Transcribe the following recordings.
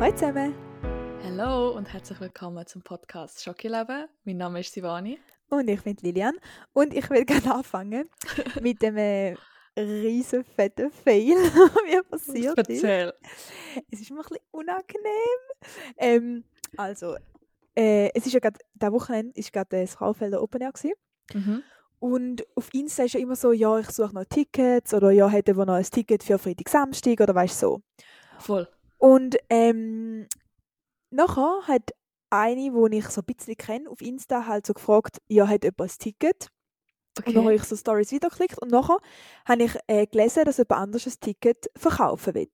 Hallo zusammen. Hallo und herzlich willkommen zum Podcast Schockeleben. Mein Name ist Sivani. Und ich bin Lilian. Und ich will gerne anfangen mit dem äh, riesen fetten Fail, wie passiert ist. Erzähl. Es ist mir ein bisschen unangenehm. Ähm, also, äh, es ist ja gerade, der Wochenende ist gerade das Raufelder Open Air gewesen. Mhm. Und auf Insta ist ja immer so, ja, ich suche noch Tickets oder ja, hätte wo noch ein Ticket für Freitag, Samstag oder weißt so. Voll. Und ähm, nachher hat eine, die ich so ein bisschen kenne, auf Insta halt so gefragt, ja, hat jemand ein Ticket? Und dann habe ich so Stories wiedergeklickt und nachher habe ich äh, gelesen, dass jemand anderes ein Ticket verkaufen will.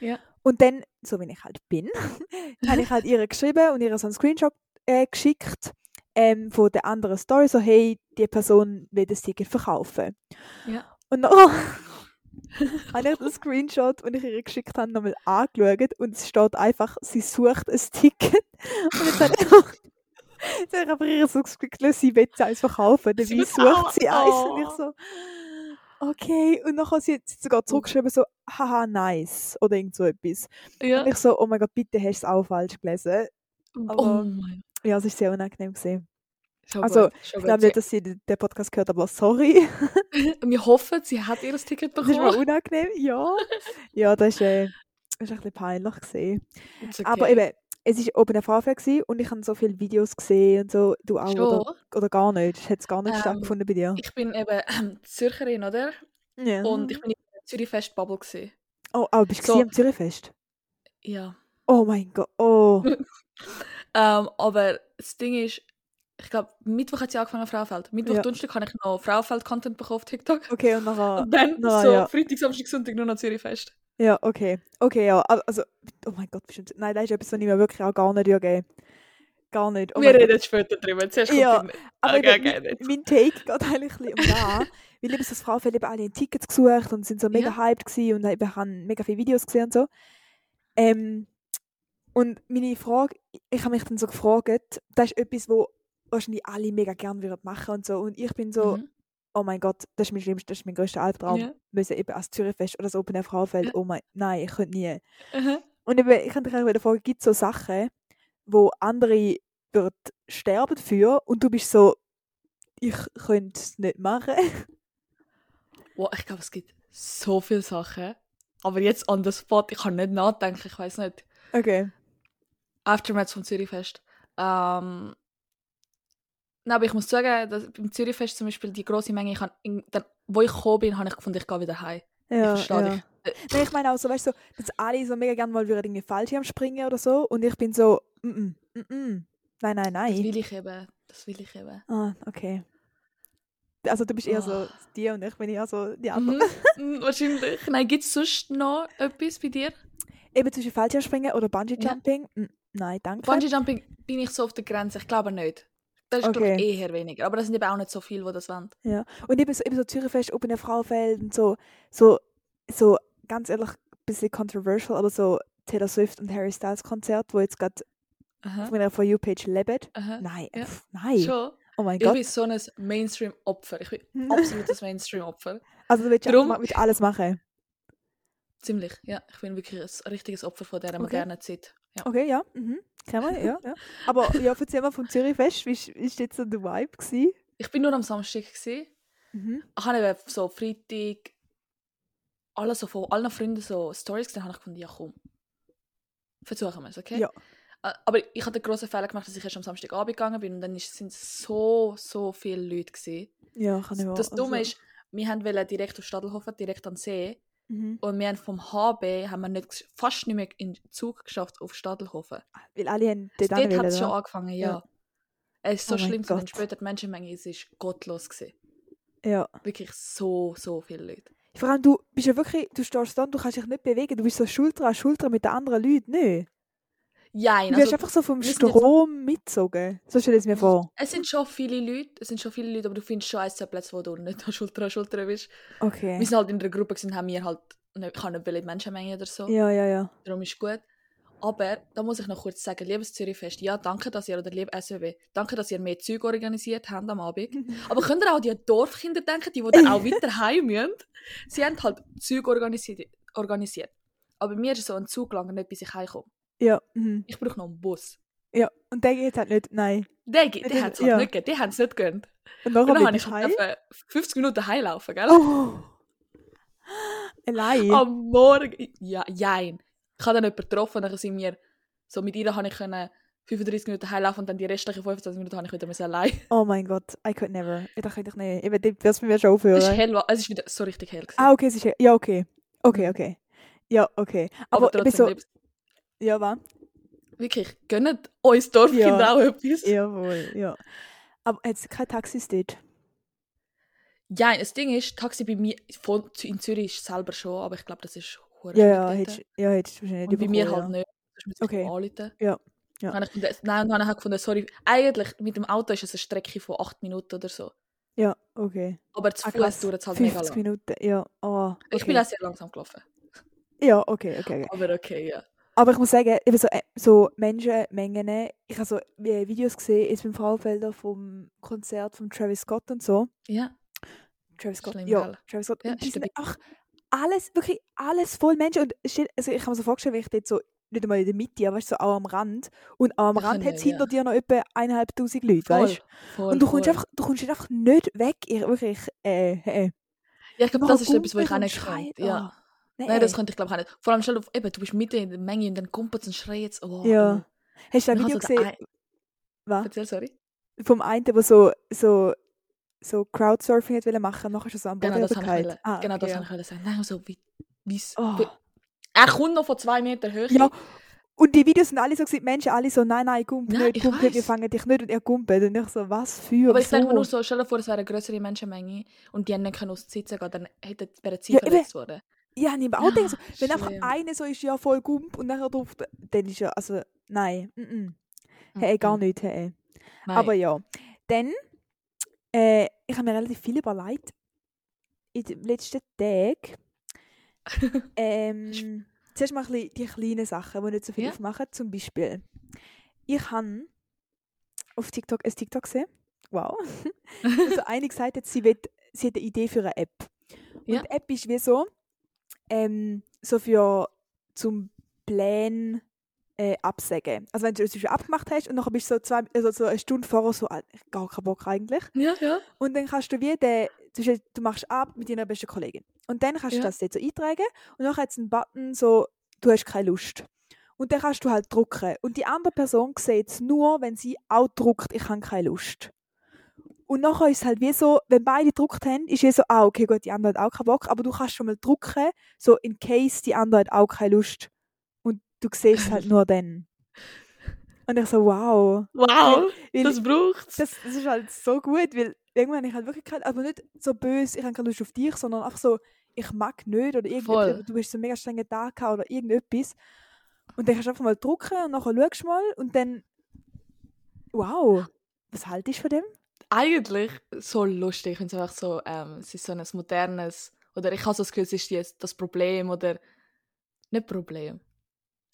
Ja. Und dann, so wie ich halt bin, habe ich halt ihr geschrieben und ihr so einen Screenshot äh, geschickt ähm, von der anderen Story, so hey, die Person will das Ticket verkaufen. Ja. Und dann habe ich den Screenshot, den ich ihr geschickt habe, nochmal angeschaut und es steht einfach, sie sucht ein Ticket. Und jetzt habe ich, jetzt habe aber ihr so gesagt, sie will es eins verkaufen, Sie will sucht auch- sie eins. Und ich oh. so, okay. Und dann hat sie jetzt sogar zurückgeschrieben, so, haha, nice. Oder irgend so etwas. Ja. Und ich so, oh mein Gott, bitte hast du es auch falsch gelesen. oh aber- mein Ja, es ist sehr unangenehm gesehen. Schon Also, gut, Ich glaube nicht, dass sie den Podcast gehört, aber sorry. Wir hoffen, sie hat ihr Ticket Das ist mir bekommen. unangenehm, ja. Ja, das ist, äh, das ist ein bisschen peinlich gesehen. Okay. Aber eben, es war Open Air Fahrfeld gewesen und ich habe so viele Videos gesehen und so. Du auch, oder, oder gar nicht? Hat es gar nicht Ähm, stattgefunden bei dir? Ich bin eben ähm, Zürcherin, oder? Ja. Und ich bin in der Zürich Fest Bubble gewesen. oh, aber bist du so- am Zürichfest? Ja. Oh mein Gott, oh. Ähm, aber das Ding ist, ich glaube, Mittwoch hat sie angefangen Frauenfeld. Mittwoch, Ja. Donnerstag habe ich noch Frauenfeld-Content bekommen auf TikTok. Okay, und nachher... Und dann na, so ja. Freitag, Samstag, Sonntag nur noch Zürich Fest. Ja, okay. Okay, ja. al- Also, oh mein Gott, bestimmt. Nein, das ist etwas, was ich mir wirklich auch gar nicht geben. Gar nicht. Oh Wir mein Gott. reden später drüber. Zuerst kommt Ja, dein- Aber okay, mein, nicht. mein Take geht eigentlich ein bisschen um da. Weil eben so das Frauenfeld eben alle Tickets gesucht und sind so mega Ja. hyped gewesen und eben haben mega viele Videos gesehen und so. Ähm, und meine Frage, ich habe mich dann so gefragt, das ist etwas, wo wahrscheinlich alle mega gerne würden machen und so. Und ich bin so, Mhm. oh mein Gott, das ist mein schlimmster, das ist mein größter Albtraum. Ja. Müssen eben als Zürichfest oder das Open Air Frauenfeld, Ja. oh mein, nein, ich könnte nie. Mhm. Und eben, ich könnte dich auch wieder fragen, gibt es so Sachen, wo andere würden sterben für und du bist so, ich könnte es nicht machen. Wow, ich glaube, es gibt so viele Sachen. Aber jetzt on the spot, ich kann nicht nachdenken, ich weiß nicht. Okay. Aftermath vom Zürichfest. Ähm, Nein, aber ich muss sagen, dass beim Zürichfest zum Beispiel die grosse Menge, ich hab in, dann, wo ich gekommen bin, habe ich gefunden, ich gehe wieder heim. Ja, ich verstehe ja. dich. Äh, Nein, ich meine auch so, weißt du, so, dass alle so mega gerne mal würden irgendwie Fallschirm springen oder so und ich bin so, mm -mm, mm -mm. nein, nein, Das nein. will ich eben. Das will ich eben. Ah, okay. Also du bist eher so Ah. die und ich bin eher so die andere. Mhm. Wahrscheinlich. Nein, gibt es sonst noch etwas bei dir? Eben zwischen Fallschirmspringen oder Bungee Ja. Jumping? Mm, Nein, danke. Bungee Jumping bin ich so auf der Grenze. Ich glaube nicht. Das ist glaube ich Okay. eher weniger. Aber das sind eben auch nicht so viele, die das wollen. Ja. Und eben so, eben so Zürichfest, Open Frauenfeld und so, so, so ganz ehrlich, ein bisschen controversial, aber so Taylor Swift und Harry Styles Konzert, wo jetzt gerade auf meiner For You Page lebt. Aha. Nein, Ja. pff, nein. Schon. Oh mein Ich Gott. bin so ein Mainstream-Opfer. Ich bin absolutes Mainstream-Opfer. Also du willst, Drum- ma- willst alles machen. Ziemlich, ja. Ich bin wirklich ein richtiges Opfer von dieser Okay. modernen Zeit. Ja. Okay, ja. Mhm. Kennen wir, ja, ja. Aber ja, erzähl mal vom Zürichfest, wie ist jetzt so der Vibe gewesen? Ich bin nur am Samstag. Gewesen. Mhm. Ich habe so Freitag alle so von allen Freunden so Stories gesehen, habe ich gefunden, ja komm. Versuchen wir es, okay? Ja. Äh, Aber ich hatte den grossen Fehler gemacht, dass ich erst am Samstagabend gegangen bin und dann sind so, so viele Leute gewesen. Ja, kann ich mir Das Dumme also- ist, wir haben wollen direkt auf Stadelhofen, direkt an den See. Mhm. Und wir haben vom HB haben wir nicht, fast nicht mehr in den Zug geschafft auf Stadelhofen. Weil alle haben dort Dort hat es schon angefangen, ja. Ja. Es ist so Oh schlimm, Gott. später die Menschenmenge es ist gottlos gewesen. Ja. Wirklich so, so viele Leute. Vor allem, du bist ja wirklich, du stehst da und du kannst dich nicht bewegen. Du bist so Schulter an Schulter mit den anderen Leuten. Nö. Ja, Du wirst also, einfach so vom Strom mitgezogen. So stell ich es mir vor. es sind schon viele Leute, es sind schon viele Leute, aber du findest schon ein, zwei Plätze, wo du nicht an Schulter an Schulter bist. Okay. Wir sind halt in einer Gruppe gewesen, haben wir halt, nicht, ich nicht die Menschenmenge oder so, Ja, ja, ja. darum ist gut. Aber da muss ich noch kurz sagen, liebes Zürichfest, ja, danke, dass ihr, oder lieb SWB, danke, dass ihr mehr Zeug organisiert habt am Abend. Aber könnt ihr auch an die Dorfkinder denken, die, die dann auch weiter heim müssen? Sie haben halt Zeug organisiert. organisiert. Aber mir ist so ein Zug lang nicht, bis ich heimkomme. Ja, mhm. Ich brauche noch einen Bus. ja. Und der geht halt nicht, nein. Der, geht- der hat es halt ja. nicht gegeben. Die haben es nicht gegönnt. Und Und dann bin habe ich ich etwa 50 Minuten heimlaufen, gell? Oh. Allein. Am Morgen. Ja, jein. Ich habe dann jemanden getroffen, dann sind wir, so mit ihr habe ich können 35 Minuten heimlaufen und dann die restlichen 25 Minuten habe ich wieder müssen allein. Oh mein Gott, I could never. Ich dachte ich nicht. Ich würde das mir schon Es ist aufhören. hell, es ist wieder so richtig hell gewesen. Ah, okay, es ist ja okay. Okay, okay. Ja, okay. aber, Aber, trotzdem, so, lieb's. Ja, was? wirklich, gönnt uns Dorfkinder Ja. auch etwas. Jawohl, ja. Aber jetzt kein Taxis dort. Ja, das Ding ist, Taxi bei mir von, in Zürich ist selber schon, aber ich glaube, das ist hure Ja, ja, hättest ja, hättest du wahrscheinlich Und bei mir halt nicht. Das Okay. anrufen. Ja, ja. Dann gefunden, nein, dann habe ich gefunden, sorry, eigentlich mit dem Auto ist es eine Strecke von 8 Minuten oder so. ja. Okay. Aber zu Ah, Fuß dauert es halt mega 50 lang. Minuten, ja. Oh, okay. Ich bin auch sehr langsam gelaufen. Ja, okay, okay, okay. Aber okay, ja. Aber ich muss sagen, eben so, äh, so Menschenmengen, ich habe so äh, Videos gesehen, jetzt beim Frauenfelder vom Konzert von Travis Scott und so. Ja, Travis Scott, Schlimm, ja? Travis Scott. Ja, die sind einfach alles, wirklich alles voll Menschen. Und steht, also ich kann mir so vorstellen, wenn ich dort so, nicht einmal in der Mitte, aber weißt, du, so auch am Rand. Und auch am Wir Rand hat es ja. hinter dir noch etwa eineinhalbtausend Leute, voll. weißt du? voll Und du kommst, voll. einfach, du kommst einfach nicht weg, ich, wirklich, äh, äh. Ja, ich glaube, das ist etwas, was ich auch nicht kann. Ja. Oh, Nein, das könnte ich glaube ich auch nicht. Vor allem, stell dir vor, eben, du bist mitten in der Menge und dann kumpelt es und schreit es. Oh, Ja. Hast du ein Video so gesehen, ein- was? Erzähl, sorry. vom einen, der so, so, so Crowdsurfing hat wollen machen, nachher ist er so am Boden Genau das habe ich. Ah, genau okay, das ja. habe ich sagen. Nein, so wie, wie's, Oh. wie, er kommt noch von zwei Meter Höhe. Ja, und die Videos sind alle so, gewesen, die Menschen alle so, nein, nein, gumpel Nein, nicht, nicht, wir fangen dich nicht und er gumpelt. Und ich so, was für, Aber ich denke mir nur so, stell dir vor, es wäre eine größere Menschenmenge und die haben nicht können dem Sitzen gehen, dann hätten, wären sie Ja, verletzt worden. Ja, ich habe auch gedacht, so, wenn einfach einer so ist, ja, voll gump und nachher drauf, dann ist ja, also, nein, mm -mm. hey, gar nicht, hey. Nein. Aber ja, dann, äh, ich habe mir relativ viel überlegt, in den letzten Tagen, ähm, zuerst mal die kleinen Sachen, die nicht so viel Ja. aufmachen. Zum Beispiel, ich habe auf TikTok ein TikTok gesehen. Wow. also eine gesagt hat, sie, will, sie hat eine Idee für eine App. Und Ja. die App ist wie so, ähm, so für zum Plan äh, absagen. Also wenn du es schon abgemacht hast und dann bist du so, zwei, also so eine Stunde vorher so, ah, gar keinen Bock eigentlich. Ja, ja. Und dann kannst du wie den, du machst ab mit deiner besten Kollegin. Und dann kannst du Ja. das dort so eintragen und dann hat es einen Button so, du hast keine Lust. Und dann kannst du halt drucken. Und die andere Person sieht es nur, wenn sie auch druckt, ich habe keine Lust. Und nachher ist es halt wie so, wenn beide gedruckt haben, ist wie so, ah, okay, gut, die andere hat auch keinen Bock, aber du kannst schon mal drucken, so in case die andere hat auch keine Lust. Und du siehst es halt nur dann. Und ich so, wow. Wow, Weil das braucht's. das, das ist halt so gut, weil irgendwann habe ich halt wirklich keine, also nicht so böse, ich habe keine Lust auf dich, sondern einfach so, ich mag nicht oder irgendetwas, du bist so einen mega strengen Tag gehabt oder irgendetwas. Und dann kannst du einfach mal drucken und nachher schaust du mal und dann, wow, was haltest du von dem? Eigentlich so lustig. Ich finde es einfach so, ähm, es ist so ein modernes, oder ich habe so das Gefühl, es ist die, das Problem oder nicht Problem.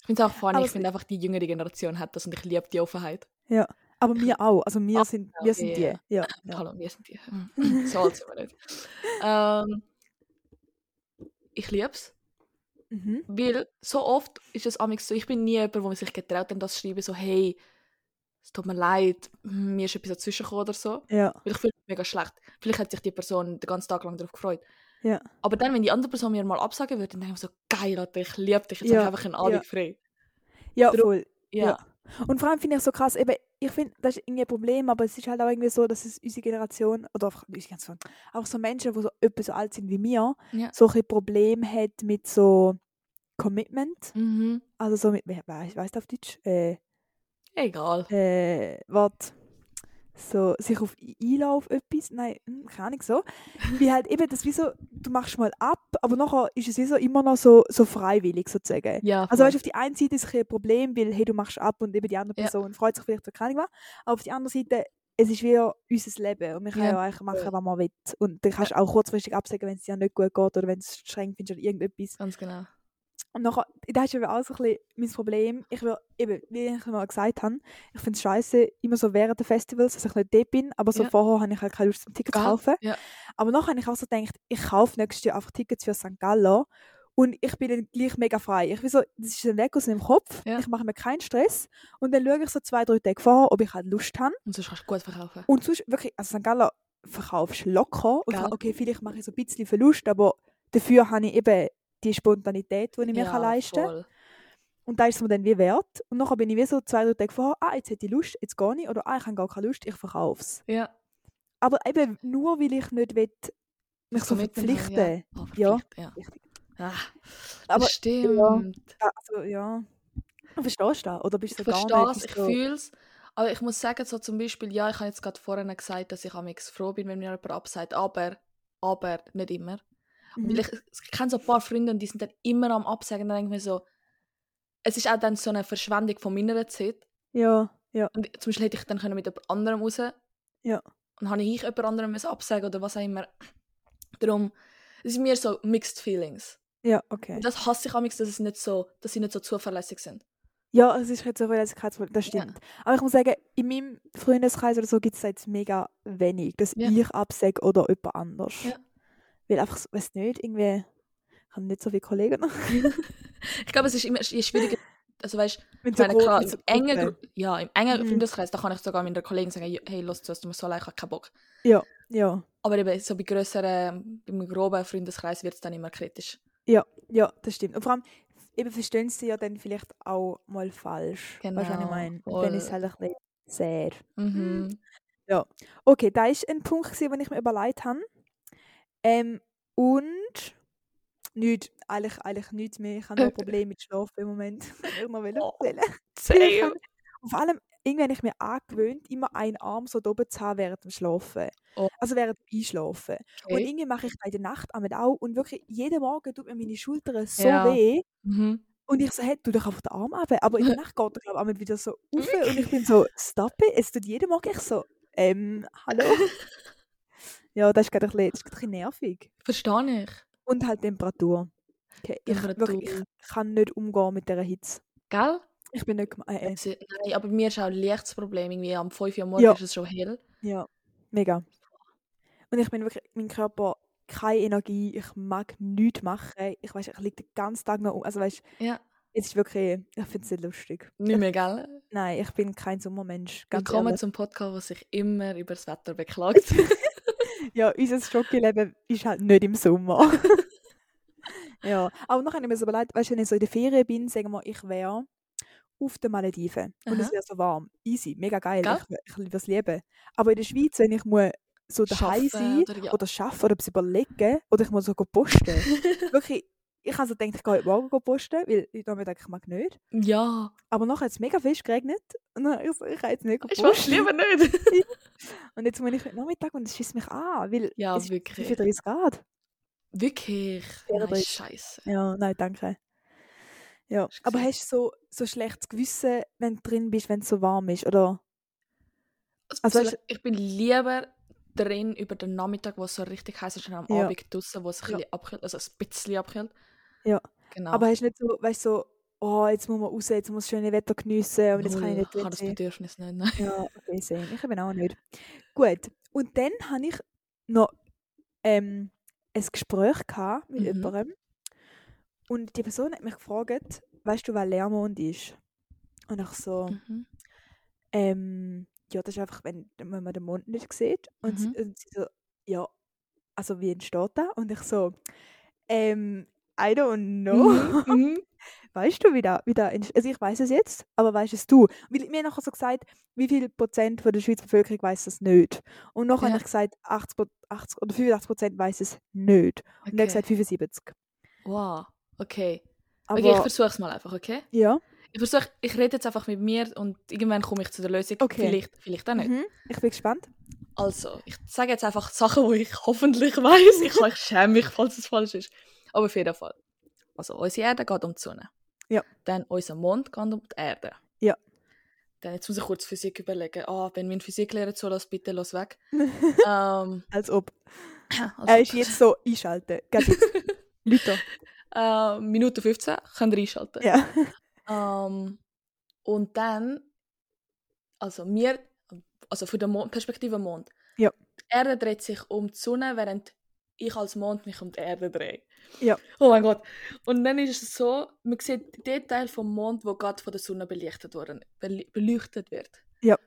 Ich finde es auch funny, Aber ich finde einfach, die jüngere Generation hat das und ich liebe die Offenheit. Ja, aber wir auch, also wir Ah, sind, wir sind ja, die, ja. ja. Hallo, wir sind die. So alt sind wir nicht. Ähm, ich liebe es, Mhm. weil so oft ist es so, ich bin nie jemand, wo man sich getraut hat, das zu schreiben, so hey, es tut mir leid, hm, mir ist etwas dazwischen gekommen oder so. Ja, Weil ich fühle mich mega schlecht. Vielleicht hat sich die Person den ganzen Tag lang darauf gefreut. ja. Aber dann, wenn die andere Person mir mal absagen würde, dann denke ich mir so, geil, Alter, ich liebe dich, jetzt Ja, habe ich einfach einen Abend ja. frei. Ja, voll. Ja. Ja. Und vor allem finde ich so krass, eben, ich finde, das ist irgendwie ein Problem, aber es ist halt auch irgendwie so, dass es unsere Generation, oder einfach unsere Generation, auch so Menschen, die so etwa so alt sind wie mir, Ja. so ein Problem hat mit so Commitment. Mhm. Also so mit, weiß, weißt du auf Deutsch? Äh, Egal. äh, warte. So, sich auf I- einlassen auf etwas? Nein, hm, keine Ahnung, so. Wie halt eben, das wie so, du machst mal ab, aber nachher ist es wie so immer noch so, so freiwillig sozusagen. Ja, Also weißt, du, auf die einen Seite ist es ein Problem, weil hey, du machst ab und eben die andere Ja. Person freut sich vielleicht so keine Ahnung was. Aber auf die andere Seite, es ist wie unser Leben und wir können Ja, ja eigentlich machen, was man will. Und dann kannst du auch kurzfristig absagen, wenn es dir nicht gut geht oder wenn du es streng findest oder irgendetwas. Ganz genau. Und nachher, das ist eben auch so ein bisschen mein Problem. Ich will, eben, wie ich mal gesagt habe, ich finde es scheiße, immer so während der Festivals, dass ich nicht dort bin, aber so Ja. vorher habe ich halt keine Lust zum Ticket zu kaufen. Ja. Aber nachher habe ich auch so gedacht, ich kaufe nächstes Jahr einfach Tickets für St. Gallen Und ich bin dann gleich mega frei. Ich will so, das ist dann weg aus meinem Kopf. Ja. Ich mache mir keinen Stress. Und dann schaue ich so zwei, drei Tage vor, ob ich halt Lust habe. Und sonst kannst du gut verkaufen. Und sonst wirklich, also St. Gallen verkaufst du locker. Und kann, okay, vielleicht mache ich so ein bisschen Verlust, aber dafür habe ich eben die Spontanität, die ich mir kann leisten kann. Und da ist es mir dann wie wert. Und nachher bin ich wie so zwei, drei Tage vorher, ah, jetzt hätte ich Lust, jetzt gar nicht. Oder ah, ich habe gar keine Lust, ich verkaufe es. Ja. Aber eben nur, weil ich nicht will, mich so verpflichten. Ja, oh, Ja. ja. Richtig. Ah, Aber, stimmt. Ja, also, ja. Verstehst du das? Oder bist du Ich so gar es, nicht ich so, fühle es. Aber ich muss sagen, so zum Beispiel, ja, ich habe jetzt gerade vorhin gesagt, dass ich am froh bin, wenn mir jemand absagt, aber, aber nicht immer. Mhm. Weil ich, ich kenne so ein paar Freunde und die sind dann immer am Absagen dann denke ich mir so, es ist auch dann so eine Verschwendung von meiner Zeit. Ja, ja. Und zum Beispiel hätte ich dann können mit jemand anderem raus. Ja. Und habe ich jemand anderem müssen absagen oder was auch immer. Darum, es ist mir so mixed feelings. Ja, okay. Und das hasse ich am dass, es nicht so, dass sie nicht so zuverlässig sind. Ja, es ist jetzt so Verletzlichkeitsproblem, das stimmt. Aber ich muss sagen, in meinem Freundeskreis oder so gibt es jetzt mega wenig, dass Ja. ich absage oder jemand anders. Ja. Weil einfach, so- weiß nicht, irgendwie, ich habe nicht so viele Kollegen. Ich glaube, es ist immer je schwieriger. Also weißt klar, mit im so engen, ja, im engen Mhm. Freundeskreis, da kann ich sogar meinen Kollegen sagen, hey, los zu, tut mir so leid, ich habe keinen Bock. Ja, Aber eben so bei grösseren, beim groben Freundeskreis wird es dann immer kritisch. ja, ja, das stimmt. Und vor allem, eben verstehen sie ja dann vielleicht auch mal falsch. Du, was ich Genau, meine? Und dann ist es halt ein bisschen sehr. Mhm. Okay, da ist ein Punkt, den ich mir überlegt habe. Ähm, und nicht, eigentlich, eigentlich nichts mehr. Ich habe noch Probleme mit Schlafen im Moment. Ich noch Oh, erzählen. Und vor allem, irgendwie habe ich mir angewöhnt, immer einen Arm so oben zu haben während dem Schlafen. Oh. Also während dem Einschlafen. Und Okay. irgendwie mache ich das in der Nacht damit auch. Und wirklich, jeden Morgen tut mir meine Schulter so Ja. weh. Mhm. Und ich so, hey, tu doch einfach den Arm ab. Aber in der Nacht geht er, glaube ich, wieder so rauf. Und ich bin so, stop it. Es tut jeden Morgen ich so, ähm, hallo? Ja, das ist gerade ein bisschen, das ist gerade ein bisschen nervig. Verstehe ich. Und halt Temperatur. Okay, ich, Temperatur. wirklich, ich kann nicht umgehen mit dieser Hitze. Gell? Ich bin nicht äh, äh, Sie- Nein, aber mir ist auch ein leichtes Problem. Irgendwie am 5 Uhr morgens Ja. ist es schon hell. Ja, mega. Und ich bin wirklich, mein Körper, keine Energie, ich mag nichts machen. Ich weiß, ich liege den ganzen Tag noch um. Also weißt, Ja. es ist wirklich, ich finde es nicht lustig. Nicht mehr, gell? Nein, ich bin kein Sommermensch. Willkommen ehrlich. zum Podcast, der sich immer über das Wetter beklagt. Ja, unser Schockeleben ist halt nicht im Sommer. ja, aber nachher habe ich mir so überlegt, weißt du, wenn ich so in der Ferien bin, sagen wir, ich wäre auf den Malediven und es Aha. wäre so warm. Easy, mega geil. Gell? Ich, ich würde es lieben. Aber in der Schweiz, wenn ich muss so daheim sein oder ja. oder arbeiten oder etwas überlegen oder ich muss so posten. Wirklich, ich habe so gedacht, ich gehe heute Morgen posten, weil ich mir gedacht, ich mag nicht. Ja, Aber nachher hat es mega fest geregnet und dann, ich, ich kann jetzt nicht go ich weiß posten. lieber nicht. Und jetzt muss ich heute Nachmittag und es schießt mich an, weil Ja, es ist wirklich. 35 Grad. Wirklich. Nein, 34. scheiße. Ja, nein, danke. Ja, aber hast du so, so schlechtes Gewissen, wenn du drin bist, wenn es so warm ist? Oder? Also, Also, ich bin lieber drin über den Nachmittag, wo es so richtig heiß ist, und am Ja. Abend draußen, wo es ein Ja. bisschen abkühlt, also ein bisschen abkühlt. Ja. Genau. Aber hast du nicht so, weißt du, so, oh, jetzt muss man raus, jetzt muss das schöne Wetter geniessen und jetzt kann ich nicht ich habe drin das. Bedürfnis nicht. Nein. Ja, okay, same. Ich bin auch nicht. Gut. Und dann habe ich noch ähm, ein Gespräch gehabt mit Mhm. jemandem. Und die Person hat mich gefragt, weißt du, was Leermond ist? Und ich so, Mhm. ähm, ja, das ist einfach, wenn, wenn man den Mond nicht sieht. Und, sie, Mhm. und sie so, ja, also wie entsteht das? Und ich so, ähm, I don't know. Mhm. Mhm. Weißt du, wie da, wie da? Also ich weiß es jetzt, aber weißt es du? Weil mir nachher so gesagt, wie viel Prozent von der Schweizer Bevölkerung weiß das nicht? Und nachher Ja. habe ich gesagt, 80, Pro- 80 oder 85 Prozent weiß es nicht. Und er hat Okay. gesagt 75. Wow. Okay. Aber okay, ich versuche es mal einfach, okay? ja, Ich versuche, ich rede jetzt einfach mit mir und irgendwann komme ich zu der Lösung. Okay. Vielleicht, vielleicht auch nicht. mhm. ich bin gespannt. Also, ich sage jetzt einfach Sachen, die ich hoffentlich weiß. Ich, ich schäme mich, falls es falsch ist. Aber auf jeden Fall. Also, unsere Erde geht um die Sonne. Ja. Dann unser Mond geht um die Erde. Ja. Dann jetzt muss ich kurz Physik überlegen. Ah, wenn mein Physiklehrer zulässt, bitte los weg. ähm, Als ob. also, Er ist jetzt so einschalten. Lüter. äh, Minute 15, könnt ihr einschalten. Ja. Ähm, und dann, also wir, also von der Mond, Perspektive Mond. Ja. Die Erde dreht sich um die Sonne, während ich als Mond mich um die Erde drehe. Ja. Oh mein Gott. Und dann ist es so, man sieht den Teil vom Mond, wo gerade von der Sonne belichtet, worden, bel- beleuchtet wird. Ja.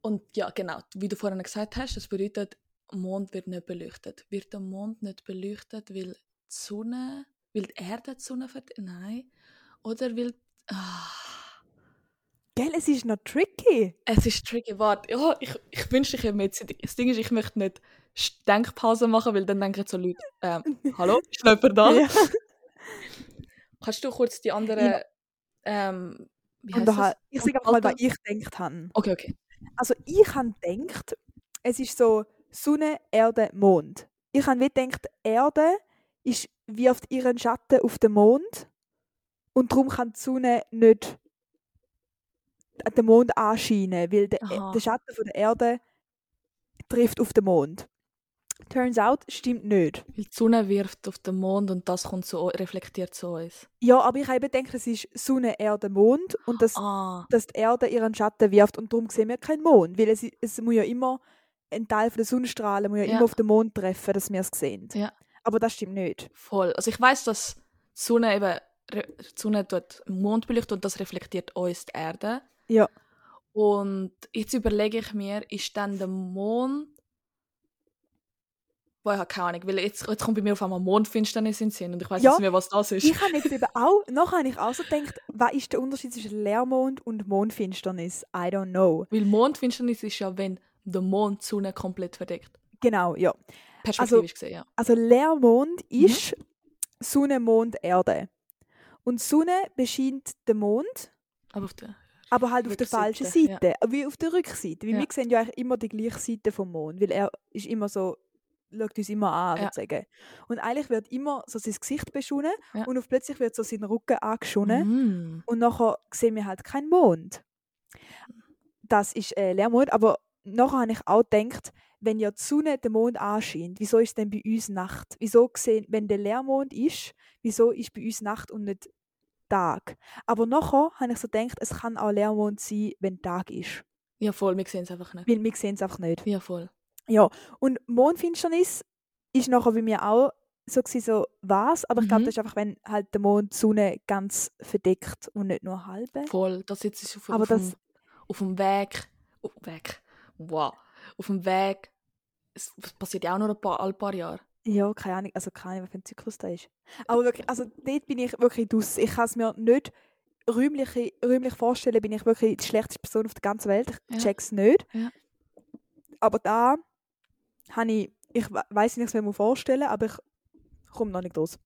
Und ja, genau, wie du vorhin gesagt hast, das bedeutet, der Mond wird nicht beleuchtet. Wird der Mond nicht beleuchtet, weil die Sonne, weil die Erde die Sonne verd... Nein. Oder weil... Ah. Gell, es ist noch tricky. Es ist tricky. Warte, ja, ich, ich wünschte, ich hätte mir jetzt... Das Ding ist, ich möchte nicht Denkpause machen, weil dann denken so Leute, ähm, hallo, ist noch jemand da? Ja. Kannst du kurz die anderen... Ja. Ähm, wie heißt da, das? ich sage mal, was ich gedacht habe. Okay, okay. Also ich habe gedacht, es ist so Sonne, Erde, Mond. Ich habe gedacht, Erde ist wirft ihren Schatten auf den Mond und darum kann die Sonne nicht den Mond anscheinen, weil der, Aha. der Schatten von der Erde trifft auf den Mond. Turns out, stimmt nicht. Weil die Sonne wirft auf den Mond und das kommt so, reflektiert zu uns. Ja, aber ich habe gedacht, es ist Sonne, Erde, Mond und dass, Ah, dass die Erde ihren Schatten wirft und darum sehen wir keinen Mond, weil es, es muss ja immer ein Teil von der Sonnenstrahlen muss ja, Ja. immer auf den Mond treffen, dass wir es sehen. Ja. Aber das stimmt nicht. voll. Also ich weiß, dass die Sonne eben... Die Sonne den Mond beleuchtet und das reflektiert uns die Erde. Ja. Und jetzt überlege ich mir, ist dann der Mond... Boah, ich habe keine Ahnung, weil jetzt, jetzt kommt bei mir auf einmal Mondfinsternis in den Sinn und ich weiß Ja, nicht mehr, was das ist. Ich habe jetzt eben auch, nachher habe ich auch so gedacht, was ist der Unterschied zwischen Leermond und Mondfinsternis? I don't know. Weil Mondfinsternis ist ja, wenn der Mond die Sonne komplett verdeckt. Genau, ja. Perspektivisch gesehen, ja. Also Leermond Mhm. ist Sonne, Mond, Erde. Und Sonne bescheint den Mond, Aber auf der... aber halt auf der falschen Rückseite, Seite, wie auf der Rückseite. Weil Ja. wir sehen ja eigentlich immer die gleiche Seite vom Mond, weil er ist immer so, schaut uns immer an, Ja. sozusagen. Und eigentlich wird immer so sein Gesicht beschonen Ja. und auf plötzlich wird so sein Rücken angeschonen. Mm. und nachher sehen wir halt keinen Mond. Das ist äh, Leermond, aber nachher habe ich auch gedacht, wenn ja die Sonne den Mond anscheint, wieso ist denn bei uns Nacht? Wieso sehen, wenn der Leermond ist, wieso ist bei uns Nacht und nicht Tag? Aber nachher habe ich so gedacht, es kann auch Leermond sein, wenn Tag ist. Ja, voll, wir sehen es einfach nicht. Weil wir sehen es einfach nicht. Ja, voll. Ja, und Mondfinsternis ist nachher bei mir auch so, gewesen, so was, aber ich glaube, Mhm. das ist einfach, wenn halt der Mond die Sonne ganz verdeckt und nicht nur halbe. Voll. Das jetzt ist auf, Aber auf, das- dem, auf dem Weg. Auf, Weg. Wow. Auf dem Weg. Es passiert ja auch nur ein paar, alle paar Jahre. Ja, keine Ahnung, also keine Ahnung, was für ein Zyklus da ist. Aber wirklich, also dort bin ich wirklich draus. Ich kann es mir nicht räumlich, räumlich vorstellen, bin ich wirklich die schlechteste Person auf der ganzen Welt. Ich Ja. check's nicht. Ja. Aber da habe ich, ich we- weiss nicht, was ich mir vorstellen aber ich komme noch nicht los.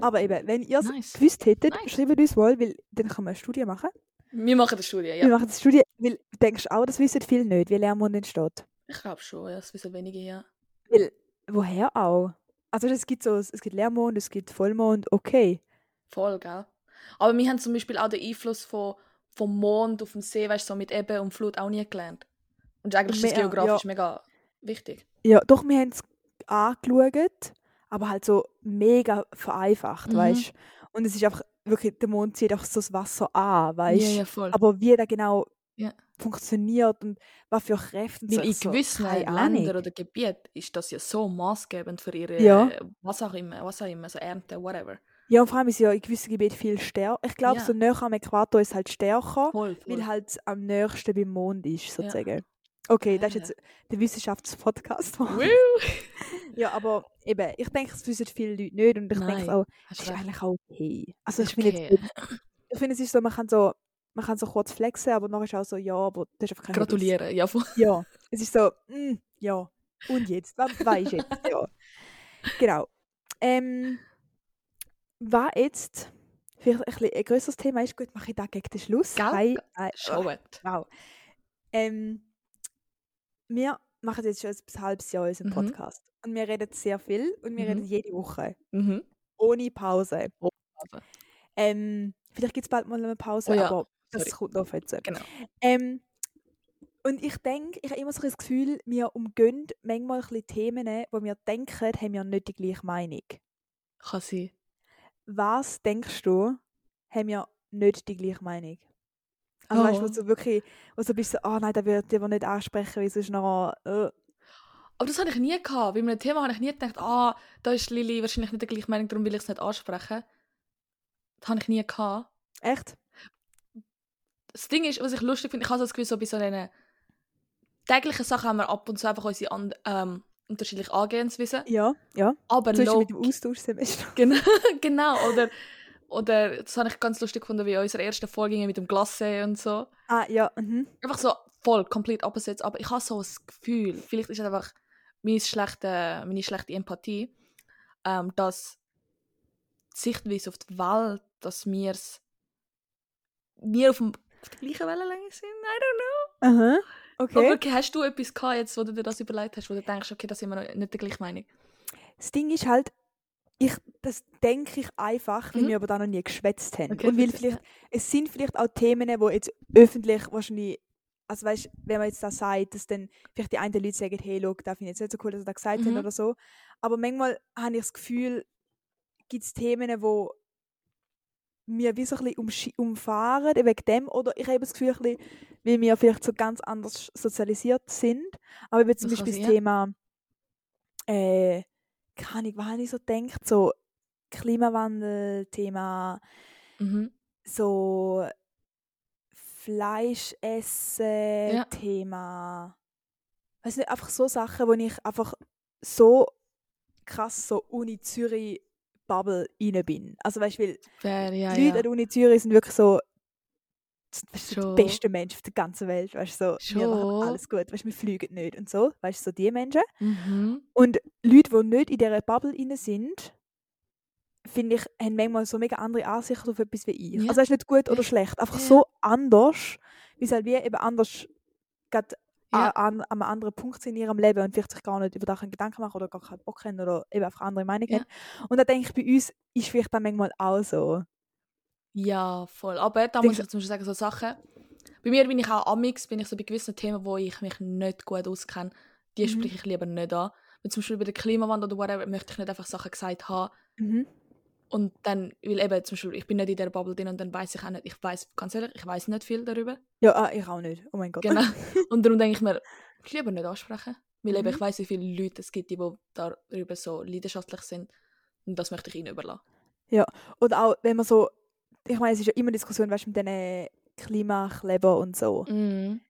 Aber eben, wenn ihr es Nice. gewusst hättet, Nice. schreibt uns mal, weil dann kann man eine Studie machen. Wir machen eine Studie, Wir ja. machen eine Studie, weil du denkst auch, das wissen viele nicht, wie Leermond entsteht. Ich glaube schon, ja. Das wissen wenige, ja. Weil, woher auch? Also es gibt so, es gibt Leermond, es gibt Vollmond, okay. Voll, gell? Aber wir haben zum Beispiel auch den Einfluss von, vom Mond auf dem See, weißt du, so mit Ebbe und Flut auch nie gelernt. Und eigentlich ist das Mehr, geografisch ja. mega wichtig. Ja, doch, wir haben es angeschaut, aber halt so mega vereinfacht, Mhm. weißt Und es ist einfach wirklich, der Mond zieht auch so das Wasser an, weißt Ja, ja, voll. Aber wie der genau Ja. funktioniert und was für Kräfte und Weil so, in so, gewissen keine Ländern oder Gebieten ist das ja so maßgebend für ihre, Ja. äh, was auch immer, was auch immer, so Ernte, whatever. Ja, und vor allem ist ja in gewissen Gebieten viel stärker. Ich glaube, Ja. so näher am Äquator ist halt stärker, Voll, voll. weil halt am nächsten beim Mond ist, sozusagen. Okay, das ist Ja. jetzt der Wissenschaftspodcast. Ja, aber eben, ich denke, es wissen viele Leute nicht und ich denke auch, es ist recht. eigentlich auch okay. Also ich finde okay. ich finde es ist so, man kann so, man kann so kurz flexen, aber nachher ist auch so, ja, aber das ist einfach kein. Gratulieren, ja, voll. Ja, es ist so, mm, ja, und jetzt, was weiß jetzt, ja. Genau. Ähm, was jetzt vielleicht ein, bisschen ein größeres Thema ist, gut, mache ich da gegen den Schluss. Gell? Show it. Wow. Ähm, wir machen jetzt schon ein halbes Jahr unseren Mhm. Podcast. Und wir reden sehr viel und wir Mhm. reden jede Woche. Mhm. Ohne Pause. Pause. Ähm, vielleicht gibt es bald mal eine Pause, Oh ja, aber das sorry. kommt noch jetzt. Genau. Ähm, und ich denke, ich habe immer so das Gefühl, wir umgehen manchmal ein bisschen Themen, wo wir denken, haben wir nicht die gleiche Meinung. Kann sein. Was denkst du, haben wir nicht die gleiche Meinung? Also weißt du, wo Oh. du so wirklich, wo du so bist, so, ah nein, der wird aber nicht ansprechen, weil sonst noch, äh, Aber das habe ich nie gehabt. Bei einem Thema habe ich nie gedacht, ah, da ist Lili wahrscheinlich nicht der gleiche Meinung, darum will ich es nicht ansprechen. Das habe ich nie gehabt. Echt? Das Ding ist, was ich lustig finde, ich habe so das Gefühl, so bei so einer täglichen Sachen haben wir ab und zu einfach unsere an, ähm, unterschiedliche Angehensweise. Ja, ja. Aber Zum Beispiel mit dem Austauschsemester. Genau, genau. Oder, oder das habe ich ganz lustig gefunden, wie unsere ersten Vorgänge mit dem Glacé und so. Ah, ja, mhm. Einfach so voll, komplett opposites. Aber ich habe so das Gefühl, vielleicht ist es einfach meine schlechte, meine schlechte Empathie, ähm, dass die Sichtweise auf die Welt, dass wir es wir auf, dem, auf der gleichen Wellenlänge sind. I don't know. Aha. Aber Okay. okay, hast du etwas gehabt, jetzt, wo du dir das überlegt hast, wo du denkst, okay, da sind wir noch nicht der gleichen Meinung? Das Ding ist halt, ich, das denke ich einfach, weil Mhm. wir aber da noch nie geschwätzt haben. Okay, Und weil vielleicht, es sind vielleicht auch Themen, die jetzt öffentlich wahrscheinlich, also weißt, wenn man jetzt das sagt, dass dann vielleicht die einen Leute sagen, hey, schau, das finde ich jetzt nicht so cool, dass sie das gesagt Mhm. oder so. Aber manchmal habe ich das Gefühl, gibt es Themen, wo wir wie so ein bisschen umfahren wegen dem oder ich habe das Gefühl, ein bisschen, weil wir vielleicht so ganz anders sozialisiert sind. Aber eben zum Das Beispiel das. Thema, äh, keine Ahnung, was habe ich so gedacht, so Klimawandel-Thema, Mhm. so Fleisch essen Ja. Thema. Weiß nicht, einfach so Sachen, wo ich einfach so krass so Uni Zürich Bubble rein bin. Also weißt du, ja, die Leute ja. an der Uni Zürich sind wirklich so weißt, die besten Menschen auf der ganzen Welt. Weißt, du, so, wir machen alles gut, weißt, du, wir fliegen nicht und so. Weißt du, so die Menschen. Mhm. Und Leute, die nicht in dieser Bubble rein sind, finde ich, haben manchmal so mega andere Ansichten auf etwas wie ich. Ja. Also es ist nicht gut oder schlecht, einfach Ja. so anders, wie es halt wie eben anders gerade Ja. an, an einem anderen Punkt sind in ihrem Leben und vielleicht sich gar nicht über das Gedanken machen oder gar keinen Bock haben oder eben einfach andere Meinungen haben. Und da denke ich, bei uns ist vielleicht dann manchmal auch so. Ja, voll. Aber da muss ich zum Beispiel sagen, so Sachen. Bei mir bin ich auch amix, bin ich so bei gewissen Themen, wo ich mich nicht gut auskenne, die Mhm. spreche ich lieber nicht an. Weil zum Beispiel bei der Klimawandel oder whatever möchte ich nicht einfach Sachen gesagt haben. Mhm. Und dann, weil eben zum Beispiel, ich bin nicht in der Bubble drin und dann weiß ich auch nicht, ich weiß, ganz ehrlich, ich weiß nicht viel darüber. Ja, ah, ich auch nicht. Oh mein Gott. Genau. und darum denke ich mir, ich lieber nicht ansprechen. Weil eben Mhm. ich weiß, wie viele Leute es gibt, die darüber so leidenschaftlich sind. Und das möchte ich ihnen überlassen. Oder auch, wenn man so, ich meine, es ist ja immer Diskussion, weißt du, mit diesen Klimakleber und so. Mhm.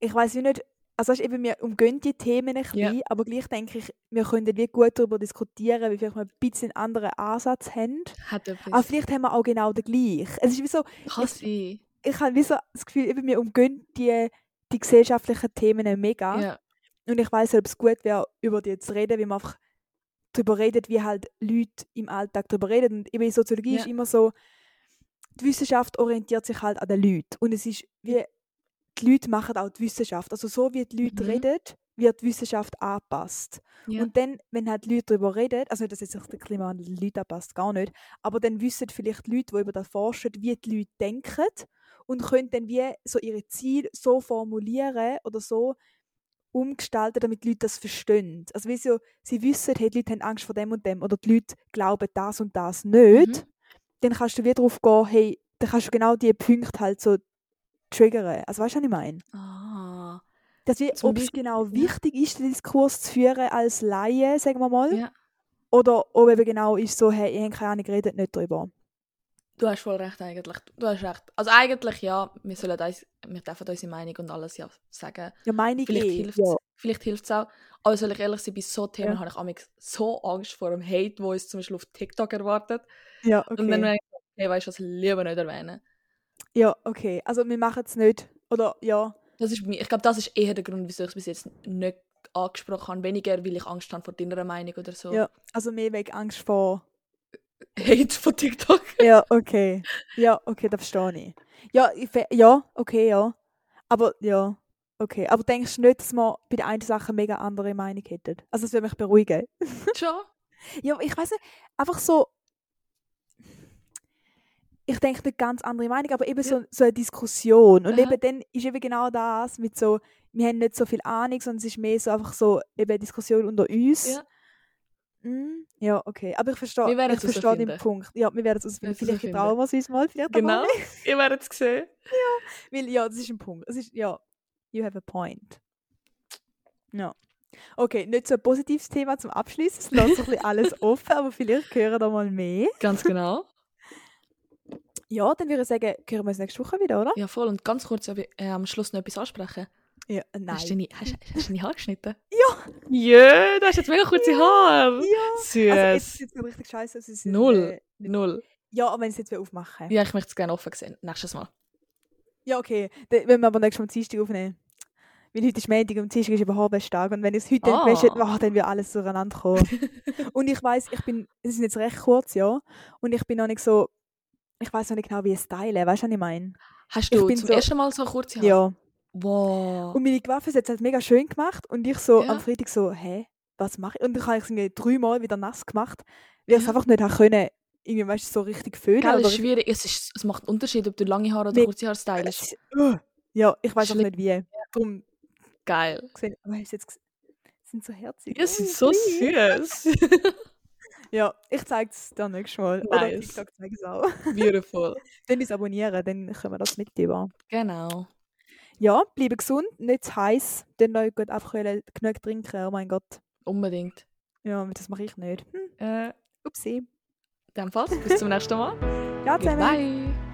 ich weiß nicht, also weißt, eben, wir umgehen die Themen ein bisschen, Ja. aber gleich denke ich, wir können wie gut darüber diskutieren, weil wir vielleicht mal ein bisschen einen anderen Ansatz haben. Hat etwas. Aber vielleicht haben wir auch genau den gleichen. Es ist wie so, Kann ich- ich habe wie so das Gefühl, eben, wir umgehen die, die gesellschaftlichen Themen mega. Ja. Und ich weiß nicht, ob es gut wäre, über die zu reden, wie man einfach darüber redet, wie halt Leute im Alltag darüber reden. Und eben in Soziologie Ja. ist immer so, die Wissenschaft orientiert sich halt an den Leuten. Und es ist wie, die Leute machen auch die Wissenschaft. Also so wie die Leute Mhm. reden, wird die Wissenschaft angepasst. Ja. Und dann, wenn halt Leute darüber reden, also nicht, dass jetzt sich der Klimawandel den Leuten anpasst, gar nicht, aber dann wissen vielleicht Leute, die über das forschen, wie die Leute denken und können dann wie so ihre Ziele so formulieren oder so umgestalten, damit die Leute das verstehen. Also wie so, sie wissen, hey, die Leute haben Angst vor dem und dem oder die Leute glauben das und das nicht, Mhm. Dann kannst du wieder darauf gehen, hey, dann kannst du genau diese Punkte halt so triggern. Also weißt du, was ich meine? Ah. Dass wie, ob es genau ja. wichtig ist, den Diskurs zu führen als Laie, sagen wir mal, Ja. oder ob eben genau ist so, hey, ich habe keine Ahnung, redet nicht drüber. Du hast voll recht eigentlich. Du hast recht. Also eigentlich ja, wir sollen uns, wir dürfen unsere Meinung und alles ja sagen. Ja, meine Vielleicht eh, hilft ja. Es vielleicht hilft's auch. Aber soll ich ehrlich sein, bei so Themen Ja. habe ich amigs so Angst vor dem Hate, wo uns zum Beispiel auf TikTok erwartet. Ja, Und dann okay. denke ich, okay, weißt du was, lieber nicht erwähnen. Ja, okay. Also wir machen es nicht. Oder ja. Das ist bei mir, ich glaube, das ist eher der Grund, wieso ich es bis jetzt nicht angesprochen habe. Weniger, weil ich Angst habe vor deiner Meinung oder so. Ja, also mehr wegen Angst vor. Hate von TikTok. Ja, okay. Ja, okay, das verstehe ich. Ja, ich, ja, okay, ja. Aber ja, okay. Aber denkst du nicht, dass wir bei der einen Sache mega andere Meinung hätten? Also das würde mich beruhigen. Schon? Ja, ich weiß nicht, einfach so. Ich denke nicht ganz andere Meinung, aber eben so, so eine Diskussion. Und Aha. eben dann ist eben genau das mit so, wir haben nicht so viel Ahnung, sondern es ist mehr so einfach so eben eine Diskussion unter uns. Ja. Mm, ja, okay. Aber ich verstehe, ich verstehe den. Punkt. Ja, wir werden es ausfinden. Vielleicht trauen wir es uns mal, vielleicht Genau. Ihr werdet es sehen. Weil ja, das ist ein Punkt. Es ist, ja, you have a point. Ja. Okay, nicht so ein positives Thema zum Abschließen. Es lässt bisschen alles offen, aber vielleicht hören da mal mehr. Ganz genau. Ja, dann würde ich sagen, hören wir uns nächste Woche wieder, oder? Ja, voll. Und ganz kurz äh, am Schluss noch etwas ansprechen. Ja, äh, nein. Hast du deine, hast, hast du deine Haare geschnitten? Ja. Ja, du hast jetzt mega kurze Haare. Ja. Süß. Also jetzt ist es richtig scheiße. Es ist, Null. Äh, Null. ja, aber wenn ich es jetzt wieder aufmachen. Ja, ich möchte es gerne offen sehen. Nächstes Mal. Ja, okay. Dann wenn wir aber nächstes Mal Dienstag aufnehmen. Weil heute ist Montag und Dienstag ist überhaupt Tag. Und wenn ich es heute Ah. entwäsche, oh, dann wird alles zueinander kommen. und ich weiß, ich bin, es ist jetzt recht kurz, ja. Und ich bin noch nicht so, ich weiß noch nicht genau, wie ich style. Weißt du, was ich meine? Hast Ich du bin zum so- ersten Mal so kurze Haare? Ja. Wow. Und meine Coiffeuse hat es halt mega schön gemacht. Und ich so Ja. am Freitag so, hä, was mache ich? Und ich habe es irgendwie dreimal wieder nass gemacht, weil ich es Ja. einfach nicht können, irgendwie, weißt du, so richtig föhnen. Gell, oder ist schwierig. Es, ist, es macht einen Unterschied, ob du lange Haare oder kurze Haare stylst. Uh, Ja, ich weiß auch nicht wie. Darum Geil. gesehen, aber hast jetzt sind so herzig. Ja, sind so süß. Ja, ich zeige es dann nächstes Mal. Oder Nice. TikTok zeige ich es auch. Beautiful. Dann uns abonnieren, dann können wir das mit über. Genau. Ja, bleibe gesund, nicht zu heiß. Dann noch gut einfach genug trinken. Oh mein Gott. Unbedingt. Ja, das mache ich nicht. Hm, Äh, upsi. Dem Fall, bis zum nächsten Mal. Ja, zusammen. Goodbye.